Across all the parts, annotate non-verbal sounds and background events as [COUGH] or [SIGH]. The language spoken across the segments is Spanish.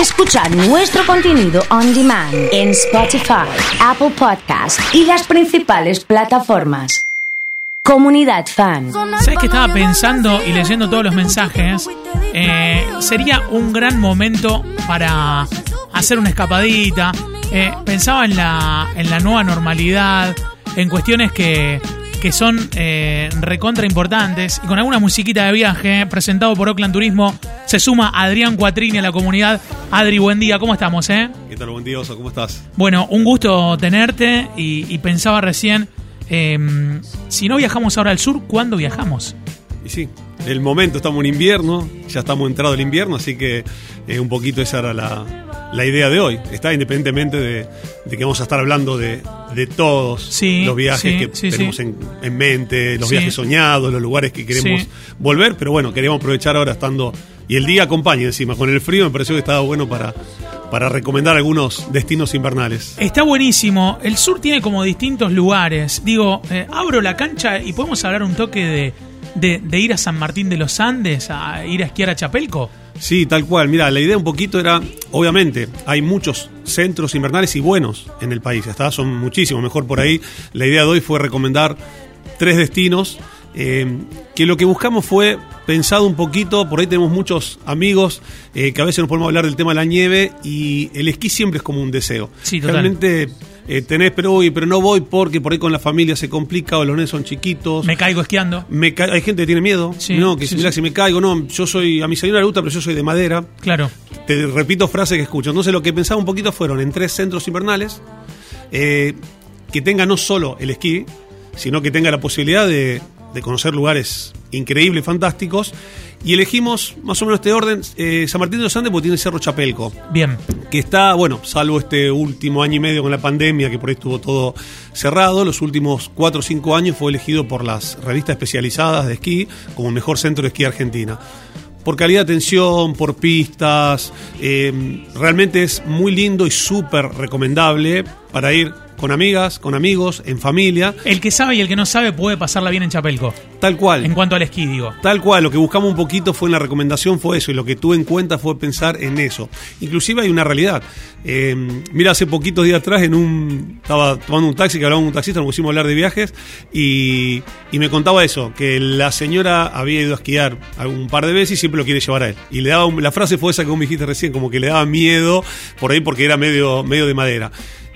Escuchar nuestro contenido on demand en Spotify, Apple Podcast y las principales plataformas. Comunidad Fan. ¿Sabes que estaba pensando y leyendo todos los mensajes? Eh, sería un gran momento para hacer una escapadita. Eh, pensaba en la, en la nueva normalidad, en cuestiones que, que son eh, recontra importantes. Y con alguna musiquita de viaje, presentado por Oakland Turismo, se suma Adrián Cuatrini a la comunidad. Adri, buen día, ¿cómo estamos? Eh? ¿Qué tal? Buen día, Oso, ¿cómo estás? Bueno, un gusto tenerte y, y pensaba recién, eh, si no viajamos ahora al sur, ¿cuándo viajamos? Y sí, el momento, estamos en invierno, ya estamos entrado el invierno, así que eh, un poquito esa era la, la idea de hoy. Está independientemente de, de que vamos a estar hablando de, de todos Sí, los viajes sí, que sí, tenemos. En, en mente, los viajes soñados, los lugares que queremos volver, pero bueno, queríamos aprovechar ahora estando. Y el día acompaña encima, con el frío me pareció que estaba bueno para, para recomendar algunos destinos invernales. Está buenísimo. El sur tiene como distintos lugares. Digo, eh, abro la cancha y podemos hablar un toque de, de- de ir a San Martín de los Andes, a ir a esquiar a Chapelco. Sí, tal cual. Mira, la idea un poquito era, obviamente, hay muchos centros invernales y buenos en el país, ¿está? Son muchísimos, mejor por ahí. La idea de hoy fue recomendar tres destinos, eh, que lo que buscamos fue pensado un poquito, por ahí tenemos muchos amigos eh, que a veces nos podemos hablar del tema de la nieve y el esquí siempre es como un deseo. Sí, total. Realmente eh, tenés, pero uy, pero no voy porque por ahí con la familia se complica o los nenes son chiquitos. Me caigo esquiando. Me ca- hay gente que tiene miedo, Sí, no, que sí, si, mira, sí. si me caigo, no, yo soy, a mi señora le gusta, pero yo soy de madera. Claro. Te repito frases que escucho. Entonces lo que pensaba un poquito fueron en tres centros invernales eh, que tenga no solo el esquí, sino que tenga la posibilidad de, de conocer lugares increíbles, fantásticos. Y elegimos más o menos este orden, eh, San Martín de los Andes porque tiene Cerro Chapelco, Bien. que está, bueno, salvo este último año y medio con la pandemia, que por ahí estuvo todo cerrado, los últimos cuatro o cinco años fue elegido por las revistas especializadas de esquí como el mejor centro de esquí Argentina. Por calidad de atención, por pistas, eh, realmente es muy lindo y súper recomendable para ir con amigas, con amigos, en familia, El que sabe y el que no sabe puede pasarla bien en Chapelco. tal cual. En cuanto al esquí, digo. Tal cual, lo que buscamos un poquito fue en la recomendación fue eso, y lo que tuve en cuenta fue pensar en eso. Inclusive hay una realidad. Eh, mira, hace poquitos días atrás en un estaba tomando un taxi, que hablaba con un taxista, nos pusimos a hablar de viajes, y, y me contaba eso, que la señora había ido a esquiar un par de veces y siempre lo quiere llevar a él. Y le daba la frase fue esa que vos me dijiste recién, como que le daba miedo por ahí porque era medio, medio de madera.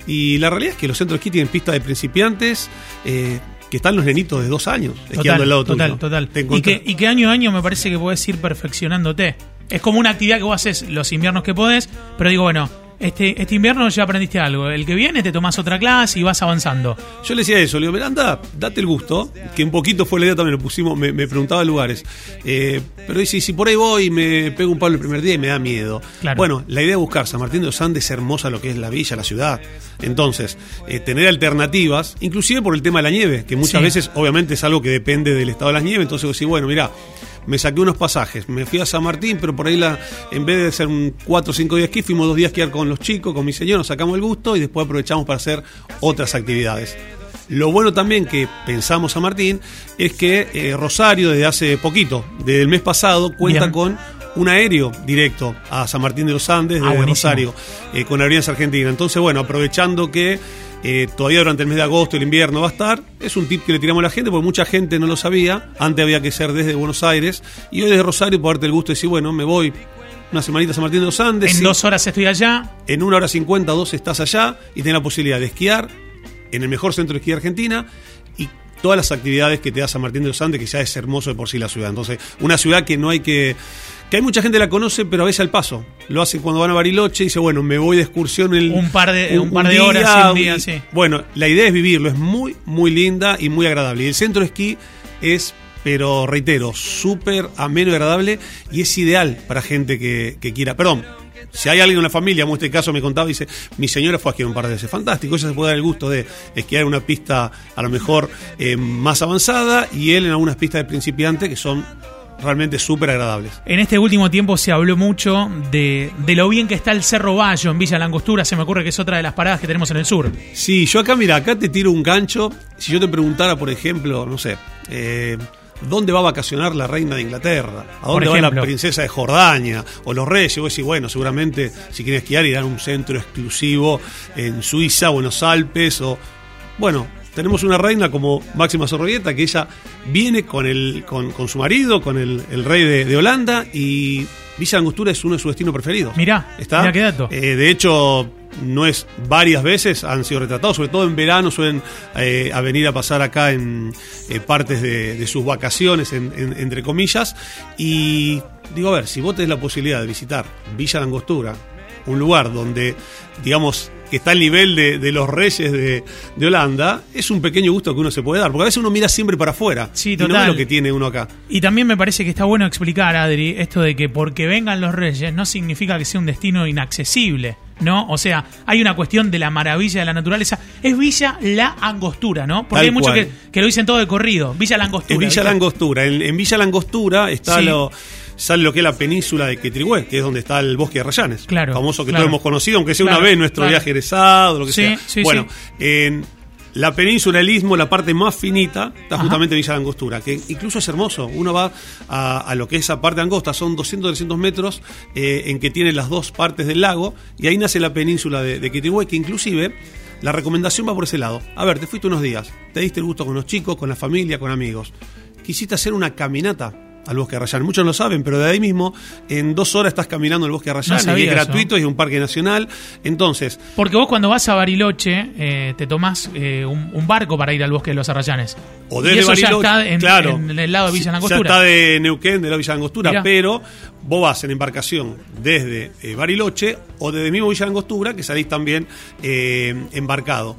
Y la realidad es que los centros de esquí tienen pistas de principiantes, eh, que están los nenitos de dos años esquiando Total, al lado total, tuyo. total. Y que, y que año a año me parece que podés ir perfeccionándote. Es como una actividad que vos haces los inviernos que podés, pero digo, bueno, este, este invierno ya aprendiste algo. El que viene te tomás otra clase y vas avanzando. Yo le decía eso, le digo, Miranda, date el gusto, que un poquito fue la idea también, lo pusimos, me, me preguntaba lugares. Eh, pero dice, si por ahí voy y me pego un palo el primer día y me da miedo. Claro. Bueno, la idea de buscar San Martín de los Andes es hermosa lo que es la villa, la ciudad. Entonces, eh, tener alternativas, inclusive por el tema de la nieve, que muchas Sí. veces obviamente es algo que depende del estado de las nieves, entonces decís, bueno, mira, me saqué unos pasajes, me fui a San Martín, pero por ahí la, en vez de ser un 4 o 5 días esquí, fuimos dos días a esquiar con los chicos, con mi señor, nos sacamos el gusto y después aprovechamos para hacer otras actividades. Lo bueno también que pensamos San Martín es que eh, Rosario desde hace poquito, desde el mes pasado, cuenta Bien. con un aéreo directo a San Martín de los Andes Ah, desde. Rosario eh, con Aerolíneas Argentina. Entonces, bueno, aprovechando que eh, todavía durante el mes de agosto, el invierno va a estar, es un tip que le tiramos a la gente porque mucha gente no lo sabía. Antes había que ser desde Buenos Aires y hoy desde Rosario por darte el gusto de decir, bueno, me voy una semanita a San Martín de los Andes. En sí, dos horas estoy allá. en una hora cincuenta, dos estás allá y tenés la posibilidad de esquiar en el mejor centro de esquí de Argentina y todas las actividades que te da San Martín de los Andes, que ya es hermoso de por sí la ciudad. Entonces, una ciudad que no hay que. que hay mucha gente que la conoce, pero a veces al paso. Lo hace cuando van a Bariloche y dice, bueno, me voy de excursión el, Un par de- un par de horas, un día, sí. Bueno, la idea es vivirlo, es muy, muy linda y muy agradable. Y el centro de esquí es. Pero reitero, súper ameno y agradable y es ideal para gente que, que quiera. Perdón, si hay alguien en la familia, como en este caso me contaba, dice, mi señora fue a esquiar un par de veces. Fantástico, ella se puede dar el gusto de esquiar en una pista a lo mejor eh, más avanzada y él en algunas pistas de principiante que son realmente súper agradables. En este último tiempo se habló mucho de, de lo bien que está el Cerro Bayo en Villa Langostura. Se me ocurre que es otra de las paradas que tenemos en el sur. Sí, yo acá, mira, acá te tiro un gancho. Si yo te preguntara, por ejemplo, no sé, eh, ¿dónde va a vacacionar la reina de Inglaterra? ¿A dónde va la princesa de Jordania? O los reyes. Vos decís, bueno, seguramente si quieren esquiar irán a un centro exclusivo en Suiza o en los Alpes. O Bueno, tenemos una reina como Máxima Zorrogueta que ella viene con, el, con, con su marido, con el, el rey de, de Holanda y Villa Angostura es uno de sus destinos preferidos. Mirá, ¿Está? mirá qué dato. Eh, de hecho, no es varias veces han sido retratados, sobre todo en verano suelen eh, a venir a pasar acá en eh, partes de, de sus vacaciones, en- en- entre comillas. Y digo, a ver, si vos tenés la posibilidad de visitar Villa La Angostura, un lugar donde, digamos, que está al nivel de, de los reyes de, de Holanda, es un pequeño gusto que uno se puede dar, porque a veces uno mira siempre para afuera Sí, y no ve total. lo que tiene uno acá. Y también me parece que está bueno explicar, Adri, esto de que porque vengan los reyes no significa que sea un destino inaccesible, ¿no? O sea, hay una cuestión de la maravilla de la naturaleza. Es Villa La Angostura, ¿no? Porque Tal hay muchos que, que lo dicen todo de corrido. Villa La Angostura. Es Villa ¿viste? La Angostura. En, en Villa La Angostura está Sí. lo, sale lo que es la península de Quetrigüé, que es donde está el bosque de Rayanes. Claro, Famoso que claro. todos hemos conocido, aunque sea Claro, una vez nuestro viaje egresado, lo que Sí, sea. sí, bueno, en la península, el istmo, la parte más finita, está Ajá. justamente Villa La Angostura, que incluso es hermoso. Uno va a, a lo que es esa parte angosta, son 200, 300 metros, eh, en que tiene las dos partes del lago, y ahí nace la península de, de Quetrigüé, que inclusive la recomendación va por ese lado. A ver, te fuiste unos días, te diste el gusto con los chicos, con la familia, con amigos. Quisiste hacer una caminata al bosque de Arrayanes. Muchos no lo saben, pero de ahí mismo, en dos horas estás caminando el bosque de Arrayanes, sabía y es eso. gratuito y es un parque nacional. Entonces, Porque vos cuando vas a Bariloche eh, te tomás eh, un, un barco para ir al bosque de los Arrayanes. o y desde eso Bariloche, ya está en, claro, en el lado de Villa ya Langostura. está de Neuquén, de la Villa Angostura, Mirá. pero vos vas en embarcación desde eh, Bariloche o desde mismo Villa Angostura, que salís también embarcado.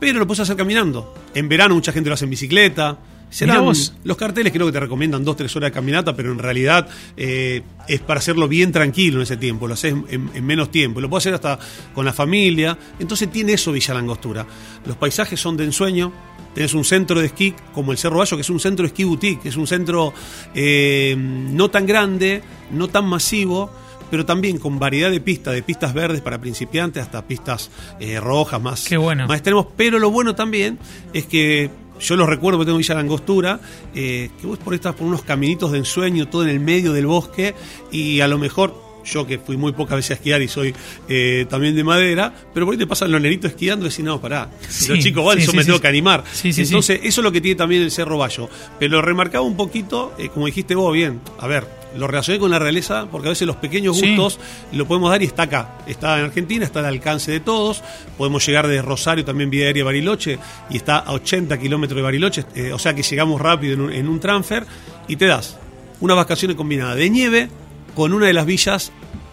Pero lo puedes hacer caminando. En verano mucha gente lo hace en bicicleta. Serán los carteles creo que te recomiendan dos, tres horas de caminata, pero en realidad eh, es para hacerlo bien tranquilo en ese tiempo, lo haces en, en menos tiempo. Lo puedes hacer hasta con la familia. Entonces tiene eso Villa Langostura. Los paisajes son de ensueño. Tenés un centro de esquí como el Cerro Bayo, que es un centro de esquí boutique, es un centro eh, no tan grande, no tan masivo, pero también con variedad de pistas, de pistas verdes para principiantes hasta pistas eh, rojas más, Qué bueno. más extremos. Pero lo bueno también es que yo los recuerdo porque tengo Villa Langostura, eh, que vos por ahí estás por unos caminitos de ensueño, todo en el medio del bosque, y a lo mejor. Yo que fui muy pocas veces a esquiar y soy eh, también de madera, pero por ahí te pasan los nenitos esquiando y decís, no, pará, Sí, los chicos van, sí, yo sí, me tengo que animar. Entonces, eso es lo que tiene también el Cerro Bayo. Pero lo remarcaba un poquito, eh, como dijiste vos bien, a ver, lo relacioné con la realeza, porque a veces los pequeños gustos lo podemos dar y está acá. Está en Argentina, está al alcance de todos. Podemos llegar desde Rosario, también vía aérea Bariloche, y está a 80 kilómetros de Bariloche, eh, o sea que llegamos rápido en un, en un transfer, y te das unas vacaciones combinadas de nieve con una de las villas,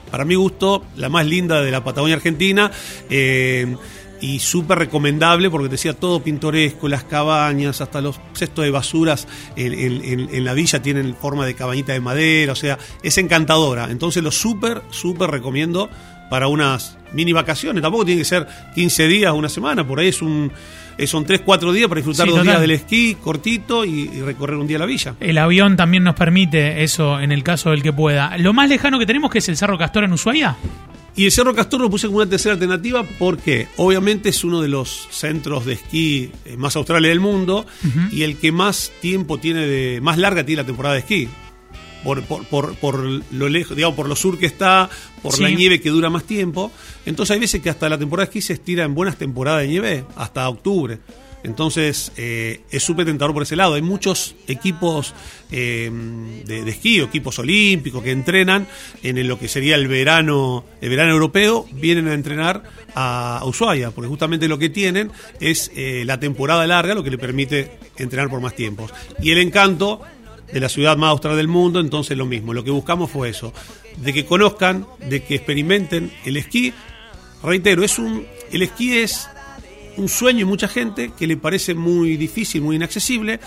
para mi gusto, la más linda de la Patagonia Argentina. eh, y súper recomendable porque te decía todo pintoresco, las cabañas, hasta los cestos de basuras en, en- la villa tienen forma de cabañita de madera, o sea, es encantadora. Entonces lo súper, súper recomiendo para unas mini vacaciones. Tampoco tiene que ser 15 días o una semana, por ahí es un, eh, son 3, 4 días para disfrutar Sí, dos total. días del esquí cortito y, y recorrer un día la villa. El avión también nos permite eso en el caso del que pueda. Lo más lejano que tenemos que es el Cerro Castor en Ushuaia. Y el Cerro Castor lo puse como una tercera alternativa porque obviamente es uno de los centros de esquí eh, más australes del mundo y el que más tiempo tiene de, más larga tiene la temporada de esquí. Por, por, por, por lo lejos, digamos, por lo sur que está, por Sí. la nieve que dura más tiempo. Entonces hay veces que hasta la temporada de esquí se estira en buenas temporadas de nieve, hasta octubre. Entonces eh, es súper tentador por ese lado. Hay muchos equipos eh, de, esquí, equipos olímpicos que entrenan en lo que sería el verano, el verano europeo, vienen a entrenar a, a Ushuaia, porque justamente lo que tienen es eh, la temporada larga, lo que le permite entrenar por más tiempos. Y el encanto de la ciudad más austral del mundo, entonces lo mismo. Lo que buscamos fue eso, de que conozcan, de que experimenten el esquí. Reitero, es un, el esquí es un sueño y mucha gente que le parece muy difícil, muy inaccesible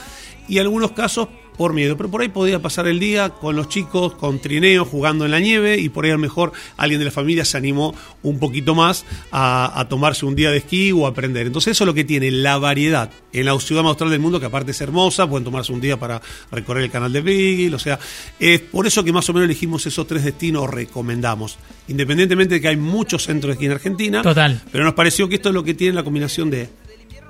y en algunos casos por miedo. Pero por ahí podía pasar el día con los chicos, con trineo, jugando en la nieve y por ahí a lo mejor alguien de la familia se animó un poquito más a, a tomarse un día de esquí o a aprender. Entonces eso es lo que tiene la variedad en la ciudad más austral del mundo, que aparte es hermosa, pueden tomarse un día para recorrer el canal de Beagle, o sea, es por eso que más o menos elegimos esos tres destinos, recomendamos. Independientemente de que hay muchos centros de esquí en Argentina, Total. pero nos pareció que esto es lo que tiene la combinación de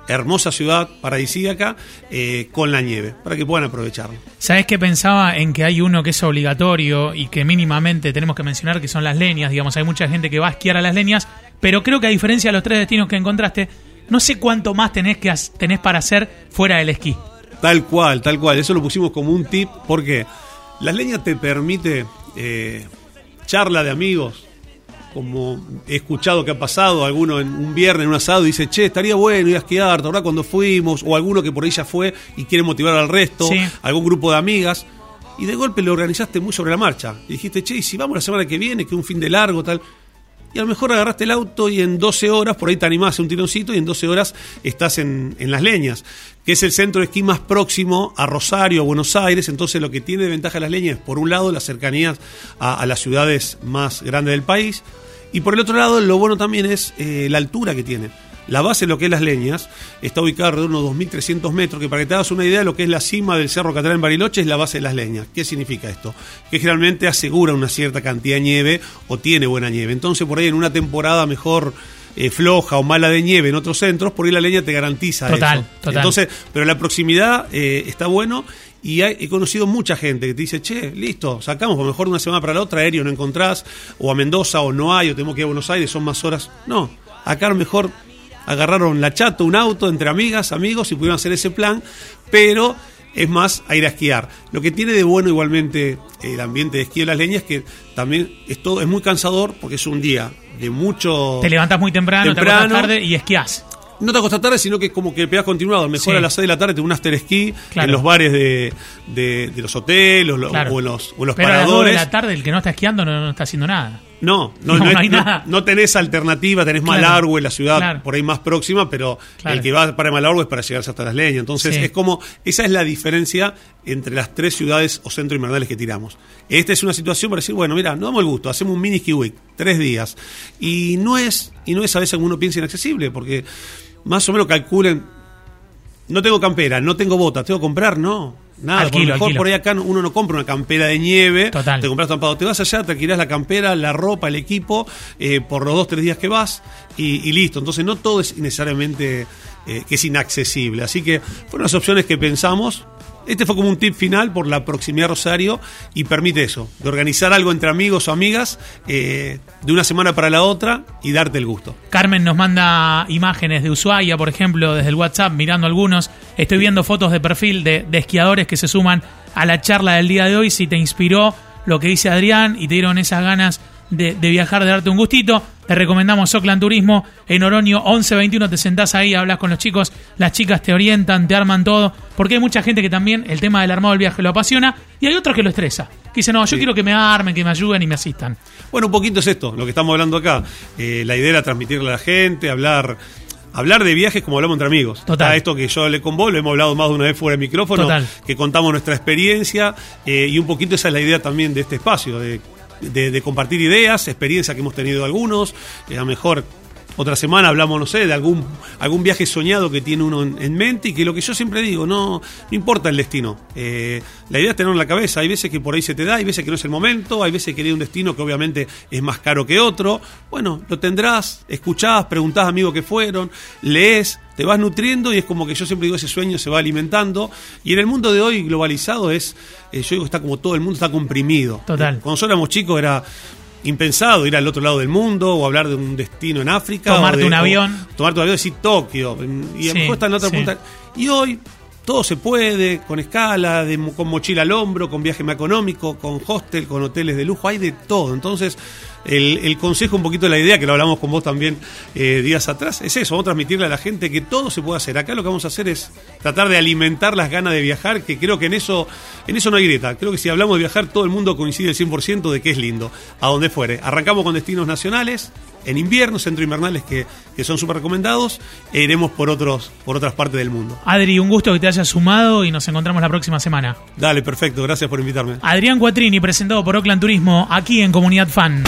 hermosa ciudad paradisíaca eh, con la nieve, para que puedan aprovecharlo. ¿Sabes qué pensaba en que hay uno que es obligatorio y que mínimamente tenemos que mencionar que son las leñas? Digamos, hay mucha gente que va a esquiar a las leñas, pero creo que a diferencia de los tres destinos que encontraste, no sé cuánto más tenés, que, tenés para hacer fuera del esquí. Tal cual, tal cual. Eso lo pusimos como un tip porque las leñas te permite eh, charla de amigos, como he escuchado que ha pasado, alguno en un viernes en un asado dice, che, estaría bueno ir a esquiar, ¿verdad? Cuando fuimos, o alguno que por ahí ya fue y quiere motivar al resto, algún grupo de amigas, y de golpe lo organizaste muy sobre la marcha. Y dijiste, che, y si vamos la semana que viene, que un fin de largo, tal. Y a lo mejor agarraste el auto y en 12 horas, por ahí te animás a un tironcito y en 12 horas estás en, en las leñas que es el centro de esquí más próximo a Rosario, a Buenos Aires. Entonces, lo que tiene de ventaja las leñas es, por un lado, las cercanías a, las ciudades más grandes del país. Y por el otro lado, lo bueno también es eh, la altura que tiene. La base de lo que es las leñas está ubicada alrededor de unos 2.300 metros, que para que te hagas una idea de lo que es la cima del Cerro Catalán en Bariloche es la base de las leñas. ¿Qué significa esto? Que generalmente asegura una cierta cantidad de nieve o tiene buena nieve. Entonces por ahí en una temporada mejor eh, floja o mala de nieve en otros centros, por ahí la leña te garantiza total, eso. Total. Entonces, pero la proximidad eh, está bueno y he conocido mucha gente que te dice, che, listo, sacamos, a lo mejor de una semana para la otra aéreo no encontrás, o a Mendoza o no hay, o tenemos que ir a Buenos Aires, son más horas. No, acá a lo mejor agarraron la chato, un auto entre amigas, amigos y pudieron hacer ese plan, pero es más a ir a esquiar. Lo que tiene de bueno igualmente el ambiente de esquí de las leñas es que también es todo es muy cansador porque es un día de mucho te levantas muy temprano, temprano te tarde y esquías no te acostás tarde, sino que como que pegas continuado. Mejor a las 6 de la tarde te un after esquí en los bares de, de, los hoteles o, en los, o los Pero paradores. a las 2 de la tarde el que no está esquiando no, está haciendo nada. No, no, no, [LAUGHS] hay nada. no, tenés alternativa, tenés Malargüe, la ciudad por ahí más próxima, pero el que va para Malargüe es para llegarse hasta las leñas. Entonces es como, esa es la diferencia entre las tres ciudades o centros invernales que tiramos. Esta es una situación para decir, bueno, mira, no damos el gusto, hacemos un mini ski week, tres días. Y no es, y no es a veces como uno piensa inaccesible, porque más o menos calculen, no tengo campera, no tengo botas, tengo que comprar, no. Nada, por mejor por ahí acá uno no compra una campera de nieve, te compras tampado, te vas allá, te alquilas la campera, la ropa, el equipo, eh, por los dos, tres días que vas y, listo. Entonces no todo es necesariamente eh, que es inaccesible. Así que fueron las opciones que pensamos este fue como un tip final por la proximidad a Rosario y permite eso, de organizar algo entre amigos o amigas eh, de una semana para la otra y darte el gusto. Carmen nos manda imágenes de Ushuaia, por ejemplo, desde el WhatsApp, mirando algunos. Estoy viendo fotos de perfil de, esquiadores que se suman a la charla del día de hoy. Si te inspiró lo que dice Adrián y te dieron esas ganas de, viajar, de darte un gustito. Te recomendamos Oakland Turismo en Oroño 1121. Te sentás ahí, hablas con los chicos, las chicas te orientan, te arman todo. Porque hay mucha gente que también el tema del armado del viaje lo apasiona y hay otros que lo estresa. Que dicen, no, yo quiero que me armen, que me ayuden y me asistan. Bueno, un poquito es esto, lo que estamos hablando acá. Eh, la idea era transmitirle a la gente, hablar hablar de viajes como hablamos entre amigos. Total. esto que yo hablé con vos, lo hemos hablado más de una vez fuera del micrófono, Total. que contamos nuestra experiencia eh, y un poquito esa es la idea también de este espacio, de de, compartir ideas, experiencia que hemos tenido algunos, eh, a lo mejor otra semana hablamos, no sé, de algún, algún viaje soñado que tiene uno en, mente y que lo que yo siempre digo, no, no importa el destino. Eh, la idea es tenerlo en la cabeza. Hay veces que por ahí se te da, hay veces que no es el momento, hay veces que hay un destino que obviamente es más caro que otro. Bueno, lo tendrás, escuchás, preguntás a amigos que fueron, lees, te vas nutriendo y es como que yo siempre digo, ese sueño se va alimentando. Y en el mundo de hoy globalizado es, eh, yo digo, está como todo el mundo está comprimido. Total. Cuando nosotros éramos chicos era impensado ir al otro lado del mundo o hablar de un destino en África. Tomarte un avión. Tomarte un avión, decir Tokio. Y a lo mejor está en otra punta. Y hoy todo se puede, con escala, de, con mochila al hombro, con viaje más económico, con hostel, con hoteles de lujo, hay de todo. Entonces, el, consejo, un poquito la idea, que lo hablamos con vos también eh, días atrás, es eso, vamos a transmitirle a la gente que todo se puede hacer. Acá lo que vamos a hacer es tratar de alimentar las ganas de viajar, que creo que en eso, en eso no hay grieta. Creo que si hablamos de viajar, todo el mundo coincide el 100% de que es lindo, a donde fuere. Arrancamos con destinos nacionales, en invierno, centro invernales que, que son súper recomendados, e iremos por, otros, por otras partes del mundo. Adri, un gusto que te hayas sumado y nos encontramos la próxima semana. Dale, perfecto, gracias por invitarme. Adrián Cuatrini, presentado por Oakland Turismo, aquí en Comunidad Fan.